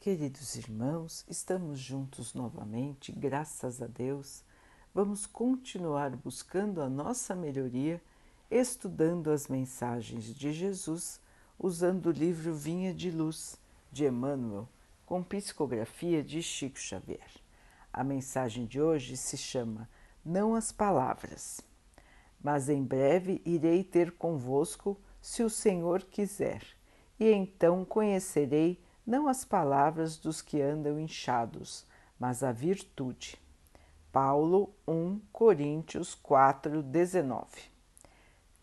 Queridos irmãos, estamos juntos novamente, graças a Deus. Vamos continuar buscando a nossa melhoria, estudando as mensagens de Jesus, usando o livro Vinha de Luz, de Emmanuel, com psicografia de Chico Xavier. A mensagem de hoje se chama Não as Palavras, mas em breve irei ter convosco, se o Senhor quiser, e então conhecerei não as palavras dos que andam inchados, mas a virtude. Paulo 1 Coríntios 4, 19.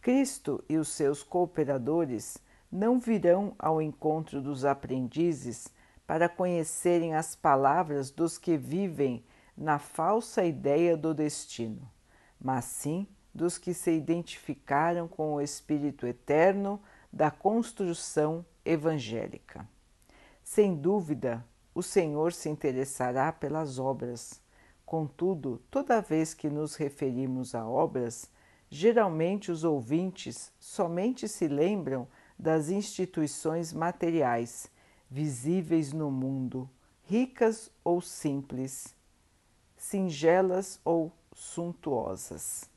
Cristo e os seus cooperadores não virão ao encontro dos aprendizes para conhecerem as palavras dos que vivem na falsa ideia do destino, mas sim dos que se identificaram com o Espírito eterno da construção evangélica. Sem dúvida, o Senhor se interessará pelas obras. Contudo, toda vez que nos referimos a obras, geralmente os ouvintes somente se lembram das instituições materiais, visíveis no mundo, ricas ou simples, singelas ou suntuosas.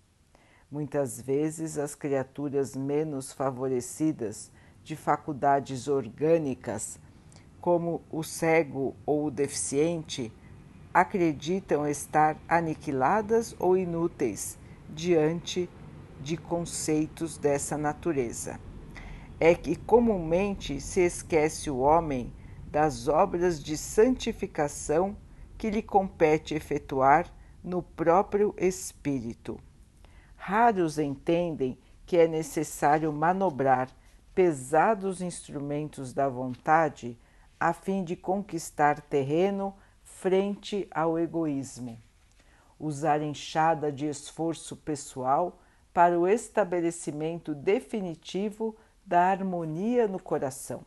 Muitas vezes as criaturas menos favorecidas de faculdades orgânicas como o cego ou o deficiente, acreditam estar aniquiladas ou inúteis diante de conceitos dessa natureza. É que comumente se esquece o homem das obras de santificação que lhe compete efetuar no próprio espírito. Raros entendem que é necessário manobrar pesados instrumentos da vontade a fim de conquistar terreno frente ao egoísmo. Usar enxada de esforço pessoal para o estabelecimento definitivo da harmonia no coração.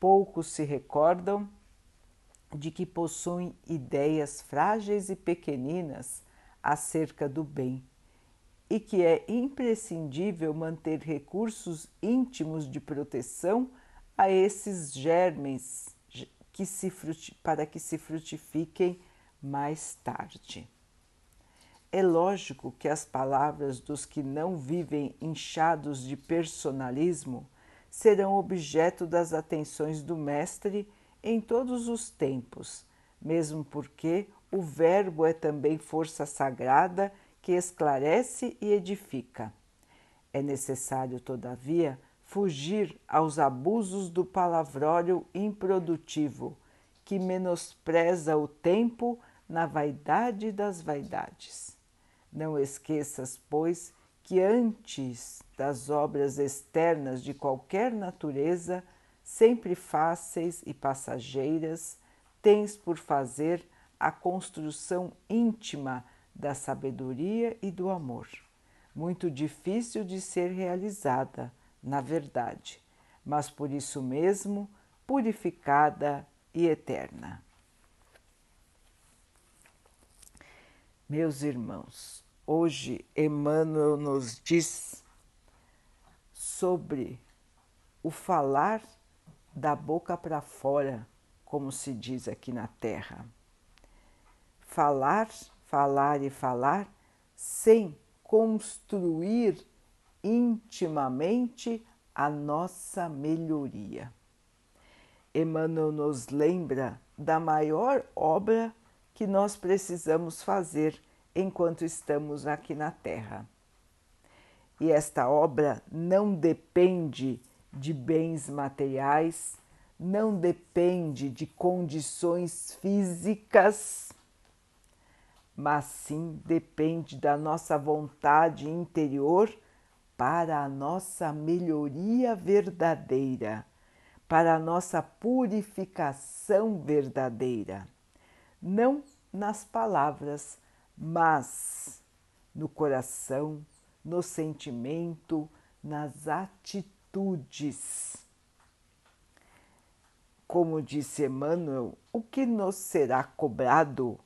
Poucos se recordam de que possuem ideias frágeis e pequeninas acerca do bem e que é imprescindível manter recursos íntimos de proteção a esses germes que se para que se frutifiquem mais tarde. É lógico que as palavras dos que não vivem inchados de personalismo serão objeto das atenções do Mestre em todos os tempos, mesmo porque o Verbo é também força sagrada que esclarece e edifica. É necessário, todavia, fugir aos abusos do palavrório improdutivo, que menospreza o tempo na vaidade das vaidades. Não esqueças, pois, que antes das obras externas de qualquer natureza, sempre fáceis e passageiras, tens por fazer a construção íntima da sabedoria e do amor, muito difícil de ser realizada na verdade, mas por isso mesmo purificada e eterna. Meus irmãos, hoje Emmanuel nos diz sobre o falar da boca para fora, como se diz aqui na Terra. Falar, falar e falar sem construir intimamente a nossa melhoria. Emmanuel nos lembra da maior obra que nós precisamos fazer enquanto estamos aqui na Terra. E esta obra não depende de bens materiais, não depende de condições físicas, mas sim depende da nossa vontade interior para a nossa melhoria verdadeira, para a nossa purificação verdadeira, não nas palavras, mas no coração, no sentimento, nas atitudes. Como disse Emmanuel, o que nos será cobrado,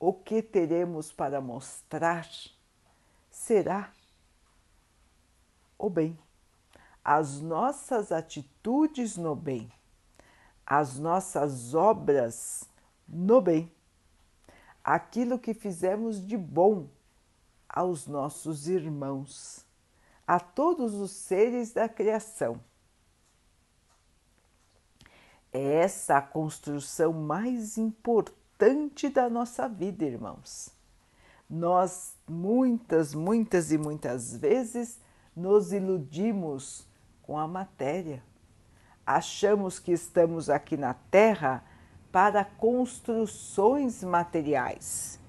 o que teremos para mostrar, será o bem, as nossas atitudes no bem, as nossas obras no bem, aquilo que fizemos de bom aos nossos irmãos, a todos os seres da criação. É essa a construção mais importante da nossa vida, irmãos. Nós muitas, muitas e muitas vezes nos iludimos com a matéria. Achamos que estamos aqui na Terra para construções materiais,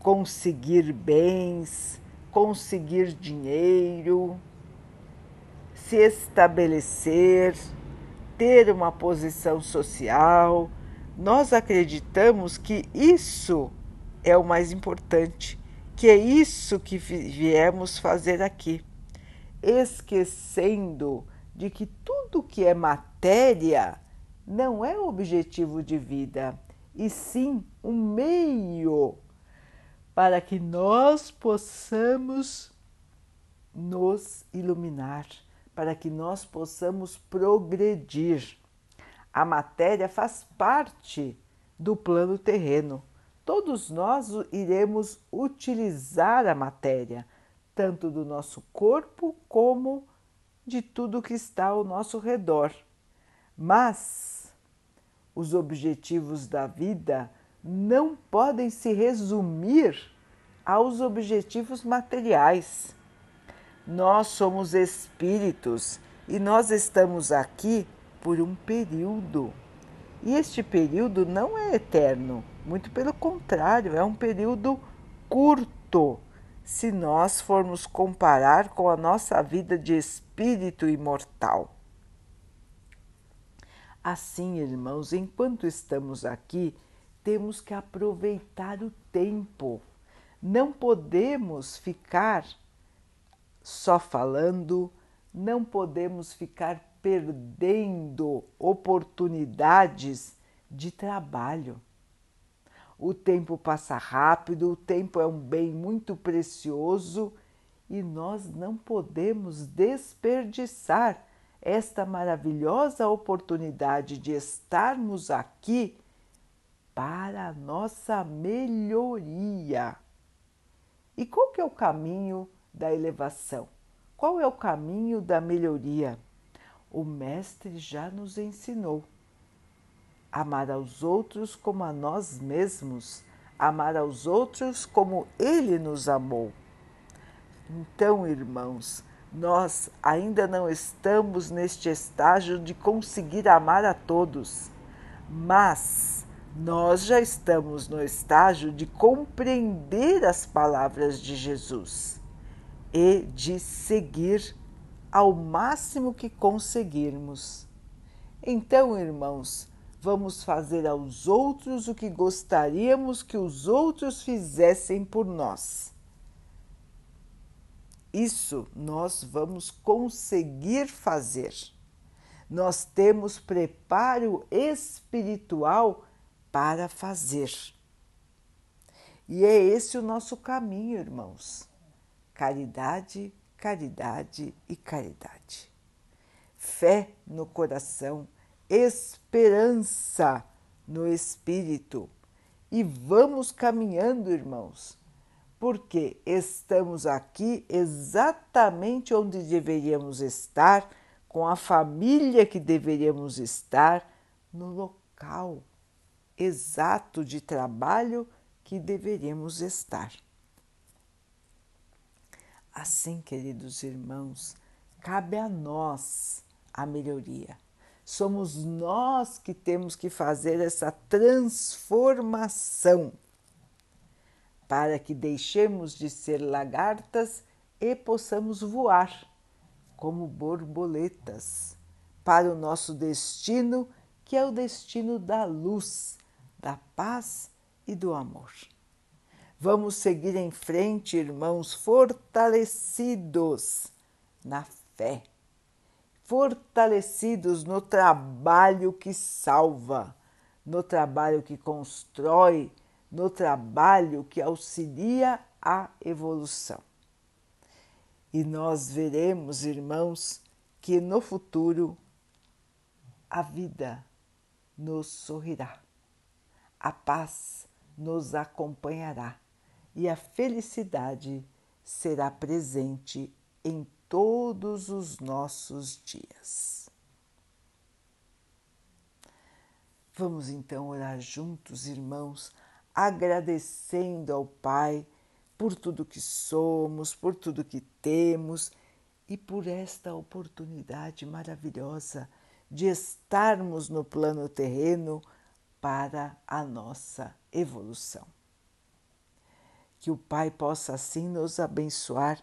conseguir bens, conseguir dinheiro, se estabelecer, ter uma posição social. Nós acreditamos que isso é o mais importante, que é isso que viemos fazer aqui, esquecendo de que tudo que é matéria não é objetivo de vida, e sim um meio para que nós possamos nos iluminar, para que nós possamos progredir. A matéria faz parte do plano terreno todos nós iremos utilizar a matéria, tanto do nosso corpo como de tudo que está ao nosso redor. Mas os objetivos da vida não podem se resumir aos objetivos materiais. Nós somos espíritos e nós estamos aqui por um período. E este período não é eterno muito pelo contrário, é um período curto se nós formos comparar com a nossa vida de espírito imortal. Assim, irmãos, enquanto estamos aqui, temos que aproveitar o tempo. Não podemos ficar só falando, não podemos ficar perdendo oportunidades de trabalho. O tempo passa rápido, o tempo é um bem muito precioso e nós não podemos desperdiçar esta maravilhosa oportunidade de estarmos aqui para a nossa melhoria. E qual que é o caminho da elevação? Qual é o caminho da melhoria? O mestre já nos ensinou amar aos outros como a nós mesmos, amar aos outros como Ele nos amou. Então, irmãos, nós ainda não estamos neste estágio de conseguir amar a todos, mas nós já estamos no estágio de compreender as palavras de Jesus e de seguir ao máximo que conseguirmos. Então, irmãos, vamos fazer aos outros o que gostaríamos que os outros fizessem por nós. Isso nós vamos conseguir fazer. Nós temos preparo espiritual para fazer. E é esse o nosso caminho, irmãos. Caridade, caridade e caridade. Fé no coração esperança no espírito. E vamos caminhando, irmãos, porque estamos aqui exatamente onde deveríamos estar, com a família que deveríamos estar, no local exato de trabalho que deveríamos estar. Assim, queridos irmãos, cabe a nós a melhoria somos nós que temos que fazer essa transformação para que deixemos de ser lagartas e possamos voar como borboletas para o nosso destino, que é o destino da luz, da paz e do amor. Vamos seguir em frente, irmãos, fortalecidos na fé fortalecidos no trabalho que salva, no trabalho que constrói, no trabalho que auxilia a evolução. E nós veremos, irmãos, que no futuro a vida nos sorrirá, a paz nos acompanhará e a felicidade será presente em todos os nossos dias. Vamos então orar juntos, irmãos, agradecendo ao Pai por tudo que somos, por tudo que temos e por esta oportunidade maravilhosa de estarmos no plano terreno para a nossa evolução. Que o Pai possa assim nos abençoar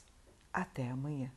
Até amanhã.